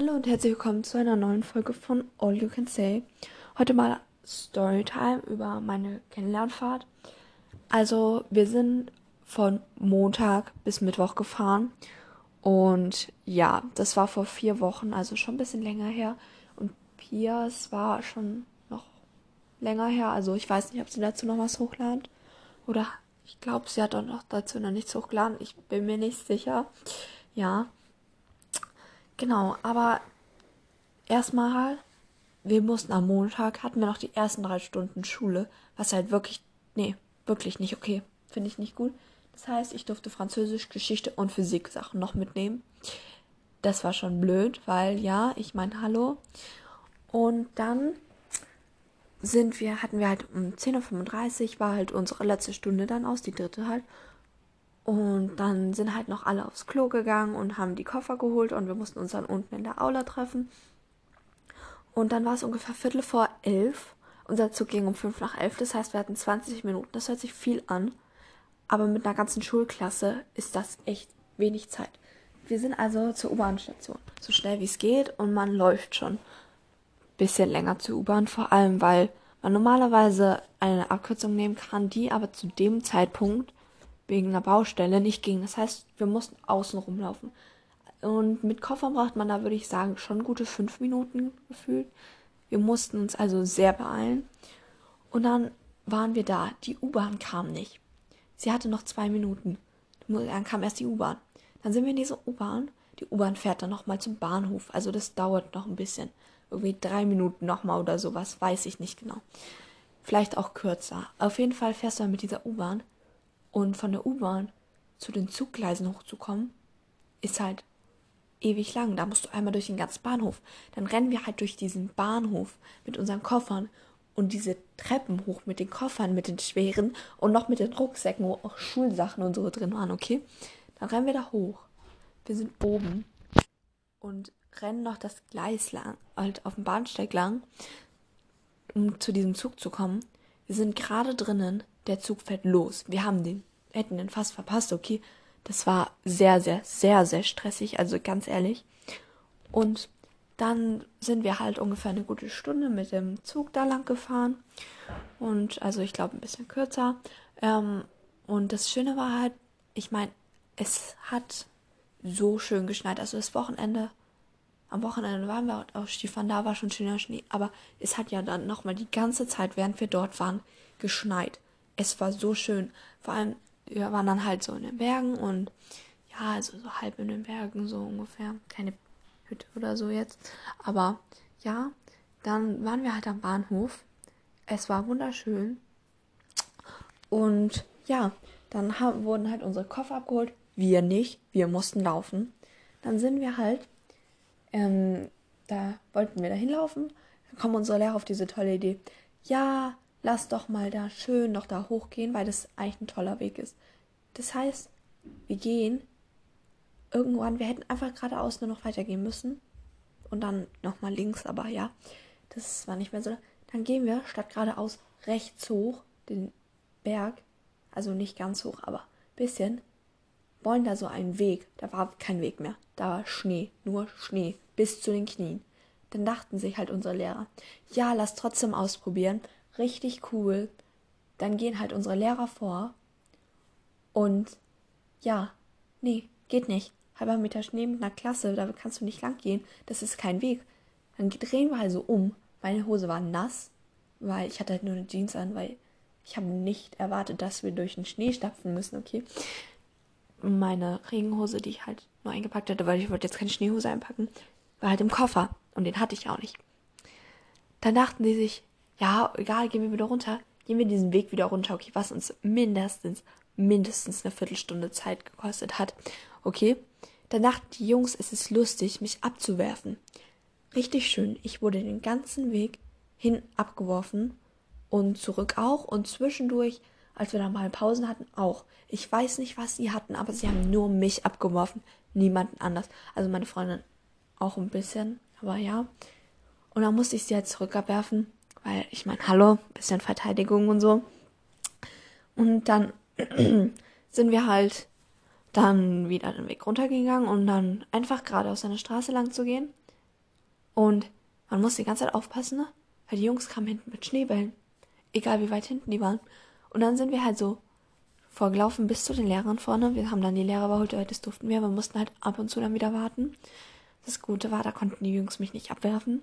Hallo und herzlich willkommen zu einer neuen Folge von All You Can Say. Heute mal Storytime über meine Kennenlernfahrt. Also, wir sind von Montag bis Mittwoch gefahren. Und ja, das war vor vier Wochen, also schon ein bisschen länger her. Und Pias war schon noch länger her. Also, ich weiß nicht, ob sie dazu noch was hochladen. Oder ich glaube, sie hat auch noch dazu noch nichts hochgeladen. Ich bin mir nicht sicher. Ja. Genau, aber erstmal, wir mussten am Montag, hatten wir noch die ersten drei Stunden Schule, was halt wirklich, nee, wirklich nicht okay. Finde ich nicht gut. Das heißt, ich durfte Französisch, Geschichte und Physik Sachen noch mitnehmen. Das war schon blöd, weil ja, ich meine, hallo. Und dann sind wir, hatten wir halt um 10.35 Uhr war halt unsere letzte Stunde dann aus, die dritte halt. Und dann sind halt noch alle aufs Klo gegangen und haben die Koffer geholt und wir mussten uns dann unten in der Aula treffen. Und dann war es ungefähr Viertel vor elf. Unser Zug ging um fünf nach elf, das heißt, wir hatten 20 Minuten. Das hört sich viel an. Aber mit einer ganzen Schulklasse ist das echt wenig Zeit. Wir sind also zur U-Bahn-Station. So schnell wie es geht und man läuft schon. Bisschen länger zur U-Bahn, vor allem weil man normalerweise eine Abkürzung nehmen kann, die aber zu dem Zeitpunkt wegen einer Baustelle nicht ging. Das heißt, wir mussten außen rumlaufen. Und mit Koffer braucht man da, würde ich sagen, schon gute fünf Minuten gefühlt. Wir mussten uns also sehr beeilen. Und dann waren wir da. Die U-Bahn kam nicht. Sie hatte noch zwei Minuten. Dann kam erst die U-Bahn. Dann sind wir in dieser U-Bahn. Die U-Bahn fährt dann nochmal zum Bahnhof. Also das dauert noch ein bisschen. Irgendwie drei Minuten nochmal oder sowas. Weiß ich nicht genau. Vielleicht auch kürzer. Auf jeden Fall fährst du dann mit dieser U-Bahn und von der U-Bahn zu den Zuggleisen hochzukommen, ist halt ewig lang. Da musst du einmal durch den ganzen Bahnhof. Dann rennen wir halt durch diesen Bahnhof mit unseren Koffern und diese Treppen hoch mit den Koffern, mit den schweren und noch mit den Rucksäcken, wo auch Schulsachen und so drin waren, okay? Dann rennen wir da hoch. Wir sind oben und rennen noch das Gleis lang, halt auf dem Bahnsteig lang, um zu diesem Zug zu kommen. Wir sind gerade drinnen, der Zug fährt los. Wir haben den, hätten den fast verpasst, okay. Das war sehr, sehr, sehr, sehr stressig, also ganz ehrlich. Und dann sind wir halt ungefähr eine gute Stunde mit dem Zug da lang gefahren. Und also ich glaube ein bisschen kürzer. Ähm, und das Schöne war halt, ich meine, es hat so schön geschneit. Also das Wochenende, am Wochenende waren wir auch Stiefel, da war schon schöner Schnee. Aber es hat ja dann nochmal die ganze Zeit, während wir dort waren, geschneit es war so schön. Vor allem, wir waren dann halt so in den Bergen und ja, also so halb in den Bergen, so ungefähr. Keine Hütte oder so jetzt. Aber ja, dann waren wir halt am Bahnhof. Es war wunderschön. Und ja, dann haben, wurden halt unsere Koffer abgeholt. Wir nicht, wir mussten laufen. Dann sind wir halt, ähm, da wollten wir da hinlaufen. Dann kommen unsere Lehrer auf diese tolle Idee. Ja, lass doch mal da schön noch da hochgehen, weil das eigentlich ein toller Weg ist. Das heißt, wir gehen irgendwann, wir hätten einfach geradeaus nur noch weitergehen müssen und dann nochmal links, aber ja, das war nicht mehr so. Dann gehen wir statt geradeaus rechts hoch den Berg, also nicht ganz hoch, aber bisschen, wollen da so einen Weg. Da war kein Weg mehr. Da war Schnee, nur Schnee, bis zu den Knien. Dann dachten sich halt unsere Lehrer, ja, lass trotzdem ausprobieren, richtig cool. Dann gehen halt unsere Lehrer vor und ja, nee, geht nicht. Halber Meter Schnee mit einer Klasse, da kannst du nicht lang gehen. Das ist kein Weg. Dann drehen wir also um. Meine Hose war nass, weil ich hatte halt nur eine Jeans an, weil ich habe nicht erwartet, dass wir durch den Schnee stapfen müssen, okay. Meine Regenhose, die ich halt nur eingepackt hatte, weil ich wollte jetzt keine Schneehose einpacken, war halt im Koffer und den hatte ich auch nicht. Dann dachten sie sich, ja, egal, gehen wir wieder runter. Gehen wir diesen Weg wieder runter, okay, was uns mindestens, mindestens eine Viertelstunde Zeit gekostet hat. Okay? Dann dachten die Jungs, es ist lustig, mich abzuwerfen. Richtig schön. Ich wurde den ganzen Weg hin abgeworfen und zurück auch und zwischendurch, als wir dann mal Pausen hatten, auch. Ich weiß nicht, was sie hatten, aber sie haben nur mich abgeworfen, niemanden anders. Also meine Freundin auch ein bisschen, aber ja. Und dann musste ich sie halt zurückabwerfen weil ich meine, hallo, bisschen Verteidigung und so. Und dann sind wir halt dann wieder den Weg runtergegangen und dann einfach gerade aus einer Straße lang zu gehen. Und man muss die ganze Zeit aufpassen, ne? weil die Jungs kamen hinten mit Schneebällen. Egal wie weit hinten die waren. Und dann sind wir halt so vorgelaufen bis zu den Lehrern vorne. Wir haben dann die Lehrer überholt, das durften wir. Wir mussten halt ab und zu dann wieder warten. Das Gute war, da konnten die Jungs mich nicht abwerfen,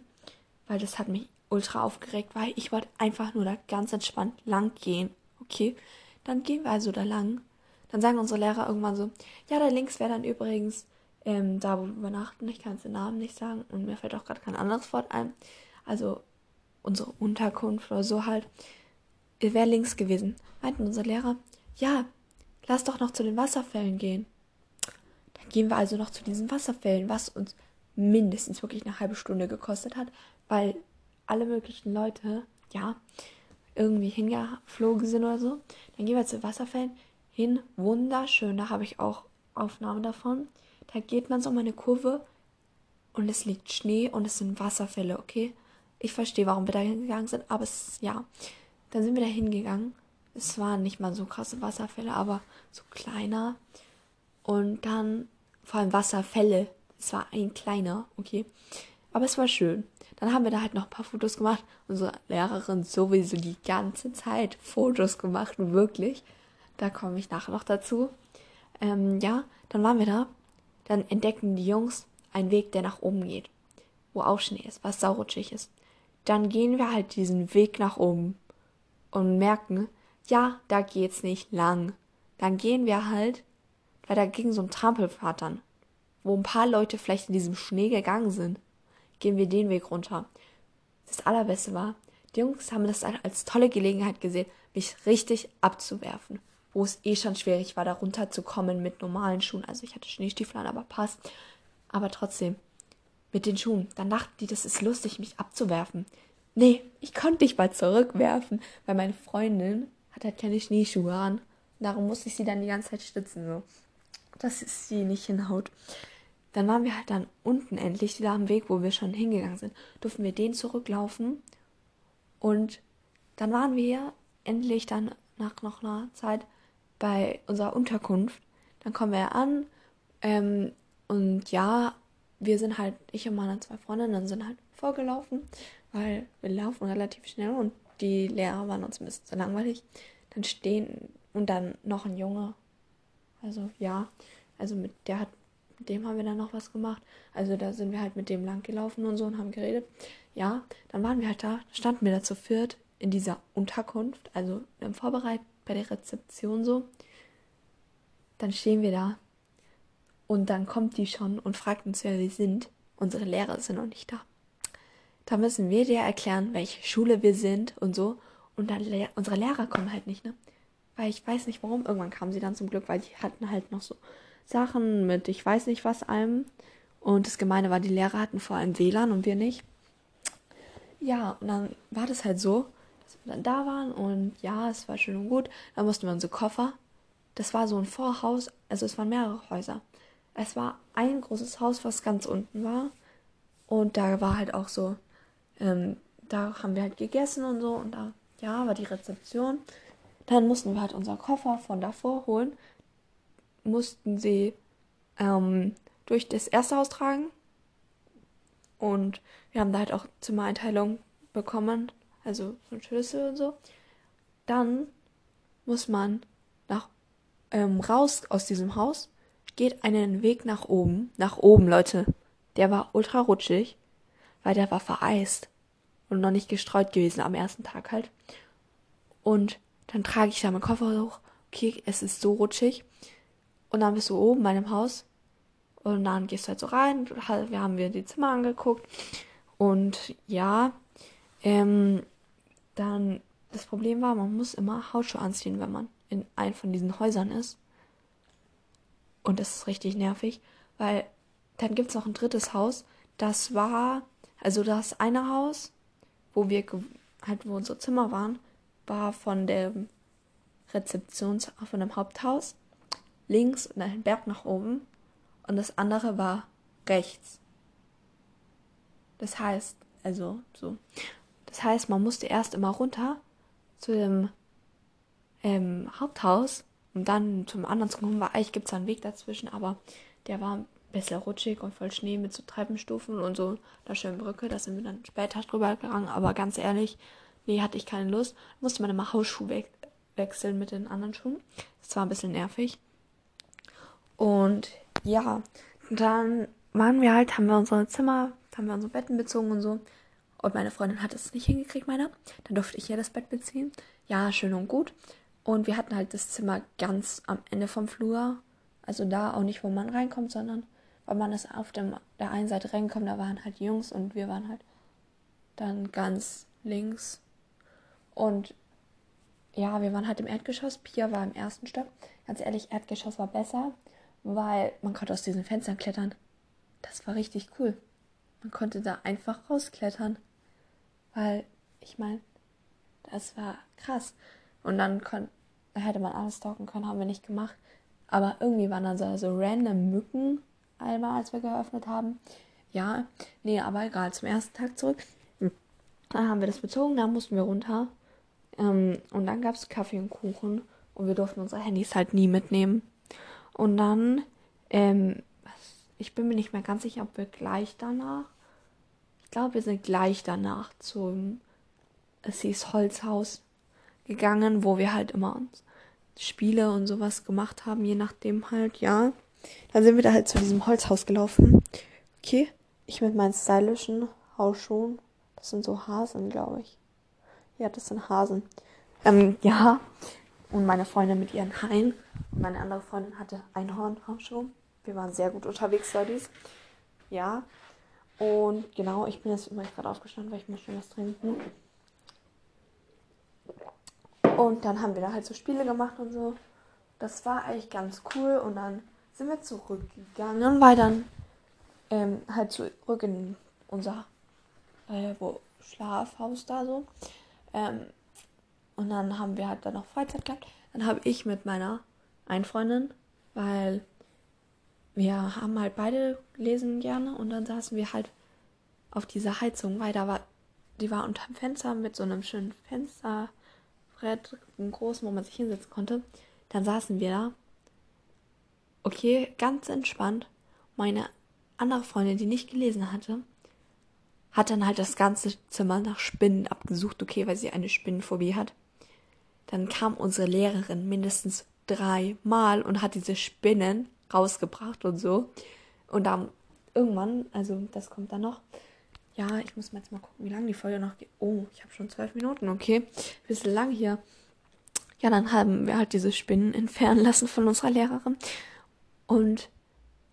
weil das hat mich ultra aufgeregt, weil ich wollte einfach nur da ganz entspannt lang gehen. Okay, dann gehen wir also da lang. Dann sagen unsere Lehrer irgendwann so, ja, da links wäre dann übrigens ähm, da, wo wir übernachten. Ich kann jetzt den Namen nicht sagen und mir fällt auch gerade kein anderes Wort ein. Also unsere Unterkunft oder so halt. Wäre links gewesen. Meinten unsere Lehrer, ja, lass doch noch zu den Wasserfällen gehen. Dann gehen wir also noch zu diesen Wasserfällen, was uns mindestens wirklich eine halbe Stunde gekostet hat, weil alle möglichen Leute, ja, irgendwie hingeflogen sind oder so. Dann gehen wir zu Wasserfällen hin. Wunderschön, da habe ich auch Aufnahmen davon. Da geht man so um eine Kurve und es liegt Schnee und es sind Wasserfälle, okay? Ich verstehe, warum wir da hingegangen sind, aber es, ja. Dann sind wir da hingegangen. Es waren nicht mal so krasse Wasserfälle, aber so kleiner. Und dann vor allem Wasserfälle. Es war ein kleiner, okay? Aber es war schön. Dann haben wir da halt noch ein paar Fotos gemacht. Unsere Lehrerin sowieso die ganze Zeit Fotos gemacht, wirklich. Da komme ich nachher noch dazu. Ähm, ja, dann waren wir da. Dann entdeckten die Jungs einen Weg, der nach oben geht, wo auch Schnee ist, was saurutschig ist. Dann gehen wir halt diesen Weg nach oben und merken, ja, da geht's nicht lang. Dann gehen wir halt, weil da ging so ein Trampelpfad dann, wo ein paar Leute vielleicht in diesem Schnee gegangen sind gehen wir den Weg runter. Das Allerbeste war, die Jungs haben das als tolle Gelegenheit gesehen, mich richtig abzuwerfen, wo es eh schon schwierig war, da runterzukommen mit normalen Schuhen. Also ich hatte Schneestiefel an, aber passt. Aber trotzdem, mit den Schuhen. Dann dachten die, das ist lustig, mich abzuwerfen. Nee, ich konnte dich mal zurückwerfen, weil meine Freundin hat halt keine Schneeschuhe an. Darum musste ich sie dann die ganze Zeit stützen, so. Dass sie nicht hinhaut. Dann waren wir halt dann unten endlich, da am Weg, wo wir schon hingegangen sind, durften wir den zurücklaufen. Und dann waren wir endlich dann nach noch einer Zeit bei unserer Unterkunft. Dann kommen wir an. Ähm, und ja, wir sind halt, ich und meine zwei Freundinnen sind halt vorgelaufen, weil wir laufen relativ schnell und die Lehrer waren uns ein bisschen zu langweilig. Dann stehen und dann noch ein Junge. Also ja, also mit der hat mit dem haben wir dann noch was gemacht. Also da sind wir halt mit dem lang gelaufen und so und haben geredet. Ja, dann waren wir halt da, standen wir da zu viert in dieser Unterkunft, also im Vorbereit bei der Rezeption so. Dann stehen wir da und dann kommt die schon und fragt uns, wer wir sind. Unsere Lehrer sind noch nicht da. Da müssen wir dir erklären, welche Schule wir sind und so. Und dann unsere Lehrer kommen halt nicht, ne? Weil ich weiß nicht warum. Irgendwann kamen sie dann zum Glück, weil die hatten halt noch so Sachen mit ich weiß nicht was allem. Und das Gemeine war, die Lehrer hatten vor allem WLAN und wir nicht. Ja, und dann war das halt so, dass wir dann da waren und ja, es war schön und gut. Dann mussten wir unsere Koffer. Das war so ein Vorhaus, also es waren mehrere Häuser. Es war ein großes Haus, was ganz unten war. Und da war halt auch so, ähm, da haben wir halt gegessen und so. Und da, ja, war die Rezeption. Dann mussten wir halt unseren Koffer von davor holen mussten sie ähm, durch das erste Haus tragen. Und wir haben da halt auch Zimmereinteilung bekommen, also so ein Schlüssel und so. Dann muss man nach ähm, raus aus diesem Haus, geht einen Weg nach oben, nach oben, Leute. Der war ultra rutschig, weil der war vereist und noch nicht gestreut gewesen am ersten Tag halt. Und dann trage ich da meinen Koffer hoch. Okay, es ist so rutschig. Und dann bist du oben bei dem Haus. Und dann gehst du halt so rein. Wir haben wir die Zimmer angeguckt. Und ja, ähm, dann das Problem war, man muss immer Hausschuhe anziehen, wenn man in einem von diesen Häusern ist. Und das ist richtig nervig, weil dann gibt es noch ein drittes Haus. Das war, also das eine Haus, wo wir halt, wo unsere Zimmer waren, war von der Rezeption, von dem Haupthaus links und einen Berg nach oben und das andere war rechts. Das heißt, also so. Das heißt, man musste erst immer runter zu dem ähm, Haupthaus, um dann zum anderen zu kommen, weil eigentlich gibt es einen Weg dazwischen, aber der war bisschen rutschig und voll Schnee mit so Treppenstufen und so einer schönen Brücke. Da sind wir dann später drüber gegangen. Aber ganz ehrlich, nee, hatte ich keine Lust. Musste man immer Hausschuh we wechseln mit den anderen Schuhen. Das war ein bisschen nervig. Und ja, dann waren wir halt, haben wir unsere Zimmer, haben wir unsere Betten bezogen und so. Und meine Freundin hat es nicht hingekriegt, meiner. Dann durfte ich ja das Bett beziehen. Ja, schön und gut. Und wir hatten halt das Zimmer ganz am Ende vom Flur. Also da auch nicht, wo man reinkommt, sondern weil man ist auf dem, der einen Seite reinkommt, da waren halt Jungs und wir waren halt dann ganz links. Und ja, wir waren halt im Erdgeschoss. Pia war im ersten Stock. Ganz ehrlich, Erdgeschoss war besser, weil man konnte aus diesen Fenstern klettern. Das war richtig cool. Man konnte da einfach rausklettern. Weil, ich meine, das war krass. Und dann kon hätte man alles stalken können, haben wir nicht gemacht. Aber irgendwie waren dann so, so random Mücken einmal, als wir geöffnet haben. Ja, nee, aber egal, zum ersten Tag zurück. Dann haben wir das bezogen, dann mussten wir runter. Ähm, und dann gab es Kaffee und Kuchen. Und wir durften unsere Handys halt nie mitnehmen. Und dann, ähm, ich bin mir nicht mehr ganz sicher, ob wir gleich danach, ich glaube, wir sind gleich danach zum, es hieß Holzhaus gegangen, wo wir halt immer uns Spiele und sowas gemacht haben, je nachdem halt, ja. Dann sind wir da halt zu diesem Holzhaus gelaufen. Okay, ich mit meinen stylischen Hausschuhen. Das sind so Hasen, glaube ich. Ja, das sind Hasen. Ähm, ja. Und meine Freundin mit ihren Haien. Und meine andere Freundin hatte Einhornhausschuhe. Wir waren sehr gut unterwegs, Leute. Ja. Und genau, ich bin jetzt immer gerade aufgestanden, weil ich möchte was trinken. Und dann haben wir da halt so Spiele gemacht und so. Das war eigentlich ganz cool. Und dann sind wir zurückgegangen, weil dann ähm, halt zurück in unser äh, wo Schlafhaus da so. Ähm, und dann haben wir halt dann noch Freizeit gehabt. Dann habe ich mit meiner einen Freundin, weil wir haben halt beide lesen gerne und dann saßen wir halt auf dieser Heizung, weil da war, die war unterm Fenster mit so einem schönen Fensterbrett, einem großen, wo man sich hinsetzen konnte. Dann saßen wir da Okay, ganz entspannt. Meine andere Freundin, die nicht gelesen hatte, hat dann halt das ganze Zimmer nach Spinnen abgesucht, okay, weil sie eine Spinnenphobie hat. Dann kam unsere Lehrerin mindestens dreimal und hat diese Spinnen rausgebracht und so. Und dann irgendwann, also das kommt dann noch. Ja, ich muss mal jetzt mal gucken, wie lange die Folge noch geht. Oh, ich habe schon zwölf Minuten, okay. Bisschen lang hier. Ja, dann haben wir halt diese Spinnen entfernen lassen von unserer Lehrerin. Und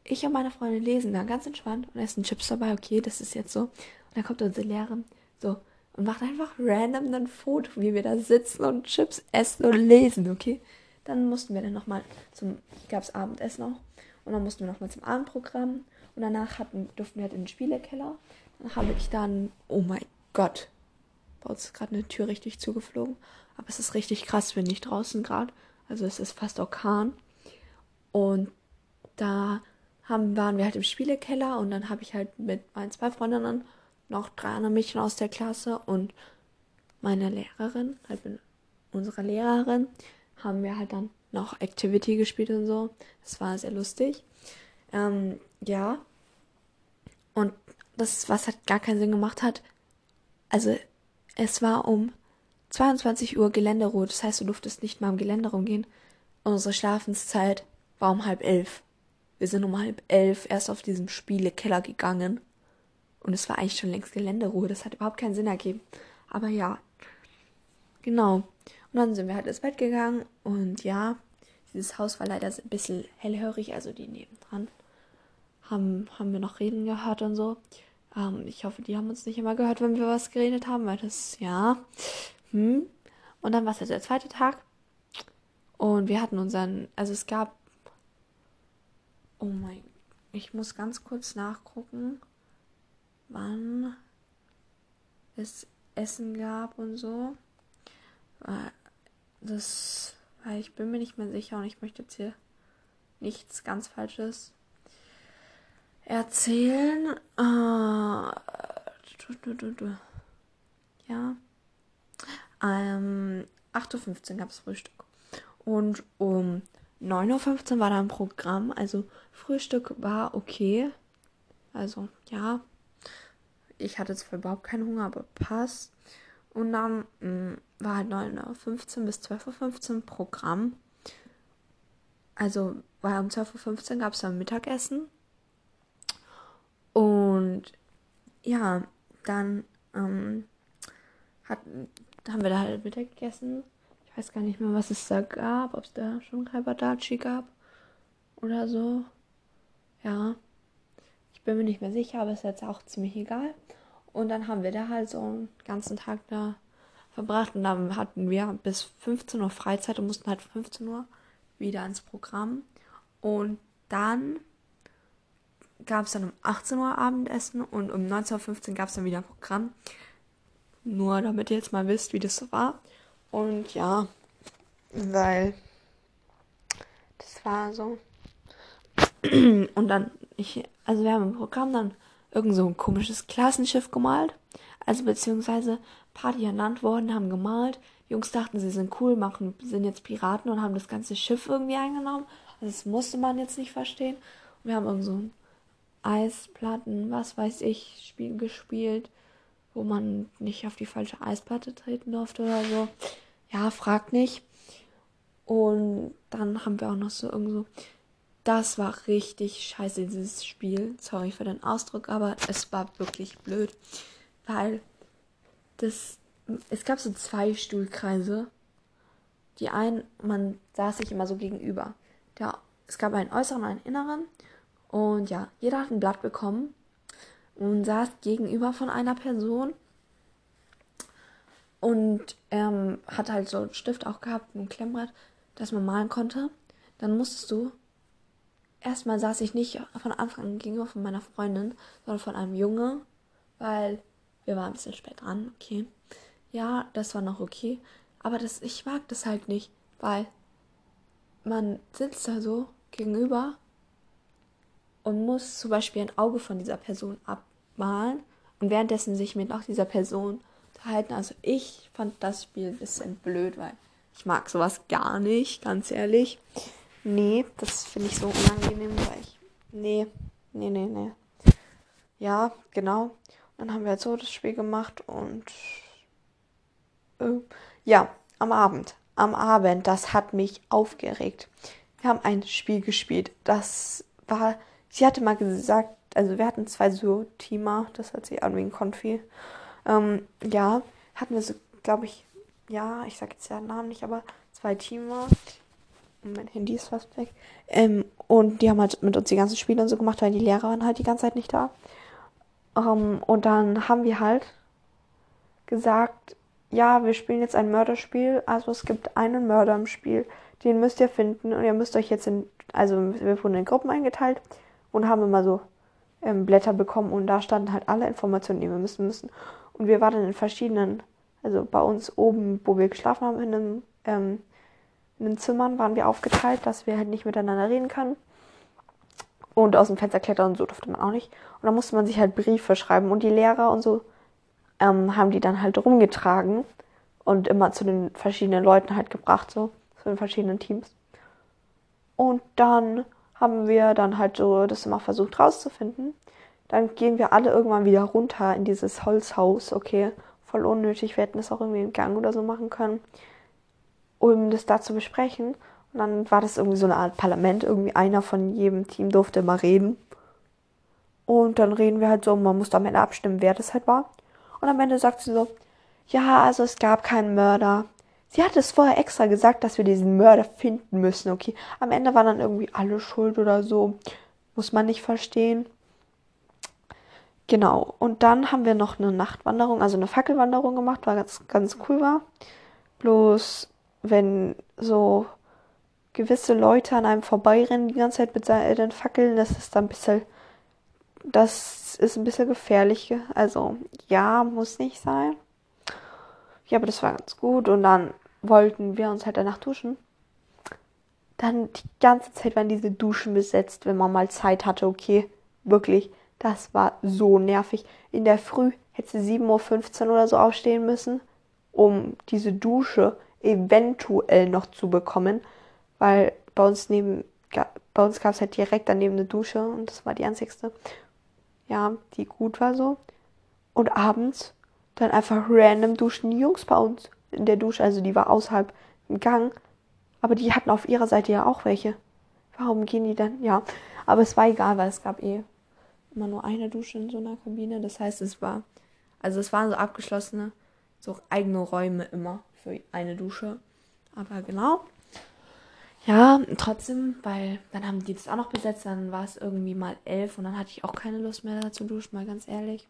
ich und meine Freundin lesen da ganz entspannt und essen Chips dabei. Okay, das ist jetzt so. Und dann kommt unsere Lehrerin so und macht einfach random ein Foto, wie wir da sitzen und Chips essen und lesen, okay? Dann mussten wir dann nochmal zum, gab es Abendessen noch. Und dann mussten wir nochmal zum Abendprogramm. Und danach hatten, durften wir halt in den Spielekeller. Dann habe ich dann, oh mein Gott, bei uns ist gerade eine Tür richtig zugeflogen. Aber es ist richtig krass, bin ich draußen gerade. Also es ist fast Orkan. Und da haben, waren wir halt im Spielekeller und dann habe ich halt mit meinen zwei Freundinnen noch drei andere Mädchen aus der Klasse und meiner Lehrerin, halt mit unserer Lehrerin, haben wir halt dann noch Activity gespielt und so. Das war sehr lustig. Ähm, ja. Und das, was halt gar keinen Sinn gemacht hat, also es war um 22 Uhr Geländeruhe, das heißt, du durftest nicht mal im Gelände rumgehen. Unsere Schlafenszeit war um halb elf. Wir sind um halb elf erst auf diesen Spielekeller gegangen. Und es war eigentlich schon längst Geländeruhe. Das hat überhaupt keinen Sinn ergeben. Aber ja. Genau. Und dann sind wir halt ins Bett gegangen. Und ja, dieses Haus war leider ein bisschen hellhörig. Also die nebendran haben, haben wir noch reden gehört und so. Ähm, ich hoffe, die haben uns nicht immer gehört, wenn wir was geredet haben. Weil das, ja. Hm. Und dann war es halt der zweite Tag. Und wir hatten unseren, also es gab Oh mein, ich muss ganz kurz nachgucken, wann es Essen gab und so. Das, weil ich bin mir nicht mehr sicher und ich möchte jetzt hier nichts ganz Falsches erzählen. Äh, ja. Ähm, 8.15 Uhr gab es Frühstück. Und um 9.15 Uhr war da ein Programm, also Frühstück war okay. Also ja, ich hatte zwar überhaupt keinen Hunger, aber passt. Und dann mh, mm, war halt 9.15 Uhr bis 12.15 Uhr Programm. Also, weil um 12.15 Uhr gab es dann Mittagessen. Und ja, dann ähm, hat, haben wir da halt Mittag gegessen. Ich weiß gar nicht mehr, was es da gab, ob es da schon Kalbadachi gab oder so. Ja, bin mir nicht mehr sicher, aber ist jetzt auch ziemlich egal. Und dann haben wir da halt so einen ganzen Tag da verbracht und dann hatten wir bis 15 Uhr Freizeit und mussten halt 15 Uhr wieder ins Programm. Und dann gab es dann um 18 Uhr Abendessen und um 19.15 Uhr gab es dann wieder ein Programm. Nur damit ihr jetzt mal wisst, wie das so war. Und ja, weil das war so. Und dann, ich, also wir haben im Programm dann irgend so ein komisches Klassenschiff gemalt. Also beziehungsweise Party ernannt worden, haben gemalt. Die Jungs dachten, sie sind cool, machen, sind jetzt Piraten und haben das ganze Schiff irgendwie eingenommen. Also das musste man jetzt nicht verstehen. Und wir haben irgend so ein Eisplatten, was weiß ich, Spiel gespielt, wo man nicht auf die falsche Eisplatte treten durfte oder so. Ja, fragt nicht. Und dann haben wir auch noch so irgend so. Das war richtig scheiße, dieses Spiel. Sorry für den Ausdruck, aber es war wirklich blöd. Weil das. Es gab so zwei Stuhlkreise. Die einen, man saß sich immer so gegenüber. Der, es gab einen äußeren und einen inneren. Und ja, jeder hat ein Blatt bekommen und saß gegenüber von einer Person und ähm, hat halt so einen Stift auch gehabt, ein Klemmbrett, das man malen konnte. Dann musstest du, erstmal saß ich nicht von Anfang an gegenüber von meiner Freundin, sondern von einem Junge, weil wir waren ein bisschen spät dran, okay. Ja, das war noch okay. Aber das, ich mag das halt nicht, weil man sitzt da so gegenüber und muss zum Beispiel ein Auge von dieser Person abmalen und währenddessen sich mit auch dieser Person unterhalten. Also ich fand das Spiel ein bisschen blöd, weil ich mag sowas gar nicht, ganz ehrlich. Nee, das finde ich so unangenehm, weil ich. Nee, nee, nee, nee. Ja, genau. Dann haben wir halt so das Spiel gemacht und. Äh, ja, am Abend. Am Abend, das hat mich aufgeregt. Wir haben ein Spiel gespielt. Das war sie hatte mal gesagt, also wir hatten zwei so Teamer, das hat sie an wegen Konfi. Ähm, ja, hatten wir so, glaube ich, ja, ich sag jetzt ja den Namen nicht, aber zwei Teamer. Mein Handy ist fast weg. Ähm, und die haben halt mit uns die ganzen Spiele und so gemacht, weil die Lehrer waren halt die ganze Zeit nicht da. Ähm, und dann haben wir halt gesagt, ja, wir spielen jetzt ein Mörderspiel. Also es gibt einen Mörder im Spiel. Den müsst ihr finden und ihr müsst euch jetzt in, also wir wurden in Gruppen eingeteilt und haben immer so ähm, Blätter bekommen und da standen halt alle Informationen, die wir müssen müssen. Und wir waren in verschiedenen, also bei uns oben, wo wir geschlafen haben, in einem, ähm, in den Zimmern waren wir aufgeteilt, dass wir halt nicht miteinander reden können. Und aus dem Fenster klettern und so durfte man auch nicht. Und da musste man sich halt Briefe schreiben. Und die Lehrer und so ähm, haben die dann halt rumgetragen und immer zu den verschiedenen Leuten halt gebracht, so zu den verschiedenen Teams. Und dann haben wir dann halt so das immer versucht rauszufinden. Dann gehen wir alle irgendwann wieder runter in dieses Holzhaus. Okay, voll unnötig. Wir hätten das auch irgendwie im Gang oder so machen können, um das da zu besprechen. Und dann war das irgendwie so eine Art Parlament. Irgendwie einer von jedem Team durfte mal reden. Und dann reden wir halt so, man musste am Ende abstimmen, wer das halt war. Und am Ende sagt sie so, ja, also es gab keinen Mörder. Sie hat es vorher extra gesagt, dass wir diesen Mörder finden müssen, okay? Am Ende waren dann irgendwie alle schuld oder so. Muss man nicht verstehen. Genau. Und dann haben wir noch eine Nachtwanderung, also eine Fackelwanderung gemacht, war ganz, ganz cool war. Bloß, wenn so gewisse Leute an einem vorbeirennen die ganze Zeit mit den Fackeln, das ist dann ein bisschen, das ist ein bisschen gefährlich. Also, ja, muss nicht sein. Ja, aber das war ganz gut. Und dann wollten wir uns halt danach duschen. Dann die ganze Zeit waren diese Duschen besetzt, wenn man mal Zeit hatte, okay. Wirklich, das war so nervig. In der Früh hätte sie 7.15 Uhr oder so aufstehen müssen, um diese Dusche eventuell noch zu bekommen, weil bei uns neben, bei uns gab es halt direkt daneben eine Dusche und das war die einzigste, ja, die gut war so. Und abends dann einfach random duschen die Jungs bei uns in der Dusche, also die war außerhalb im Gang, aber die hatten auf ihrer Seite ja auch welche. Warum gehen die dann? Ja, aber es war egal, weil es gab eh immer nur eine Dusche in so einer Kabine. Das heißt, es war, also es waren so abgeschlossene, so eigene Räume immer für eine Dusche. Aber genau. Ja, trotzdem, weil dann haben die das auch noch besetzt, dann war es irgendwie mal elf und dann hatte ich auch keine Lust mehr zu duschen, mal ganz ehrlich.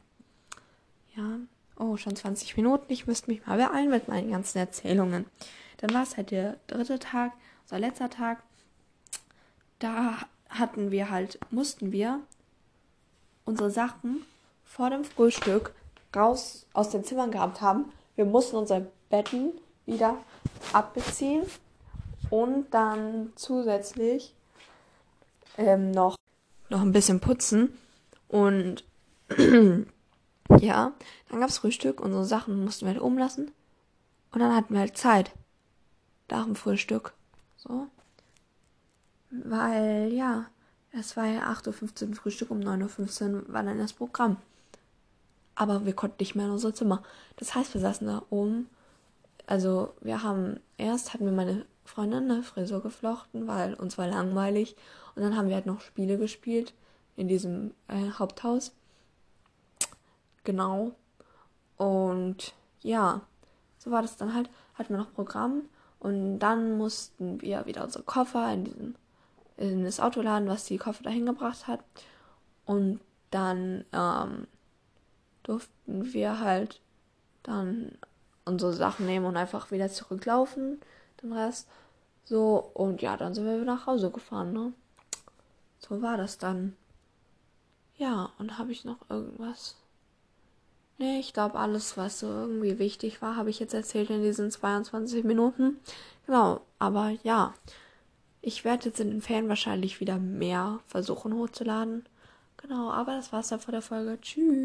Ja, oh, schon 20 Minuten, ich müsste mich mal beeilen mit meinen ganzen Erzählungen. Dann war es halt der dritte Tag, unser letzter Tag. Da hatten wir halt, mussten wir unsere Sachen vor dem Frühstück raus aus den Zimmern gehabt haben. Wir mussten unsere Betten wieder abbeziehen und dann zusätzlich ähm, noch, noch ein bisschen putzen. Und ja, dann gab es Frühstück, unsere Sachen mussten wir halt umlassen. Und dann hatten wir halt Zeit. Nach dem Frühstück. So. Weil, ja, es war ja 8.15 Uhr Frühstück, um 9.15 Uhr war dann das Programm. Aber wir konnten nicht mehr in unser Zimmer. Das heißt, wir saßen da oben. Also, wir haben erst hatten wir meine Freundin eine Frisur geflochten, weil uns war langweilig. Und dann haben wir halt noch Spiele gespielt in diesem äh, Haupthaus. Genau. Und ja, so war das dann halt. Hatten wir noch Programm. Und dann mussten wir wieder unsere Koffer in diesem in das Auto laden, was die Koffer dahin gebracht hat. Und dann ähm, durften wir halt dann unsere Sachen nehmen und einfach wieder zurücklaufen, den Rest. So, und ja, dann sind wir wieder nach Hause gefahren, ne? So war das dann. Ja, und habe ich noch irgendwas? Nee, ich glaube, alles, was so irgendwie wichtig war, habe ich jetzt erzählt in diesen 22 Minuten. Genau, aber ja. Ich werde jetzt in den Ferien wahrscheinlich wieder mehr versuchen hochzuladen. Genau, aber das war's dann vor der Folge. Tschüss.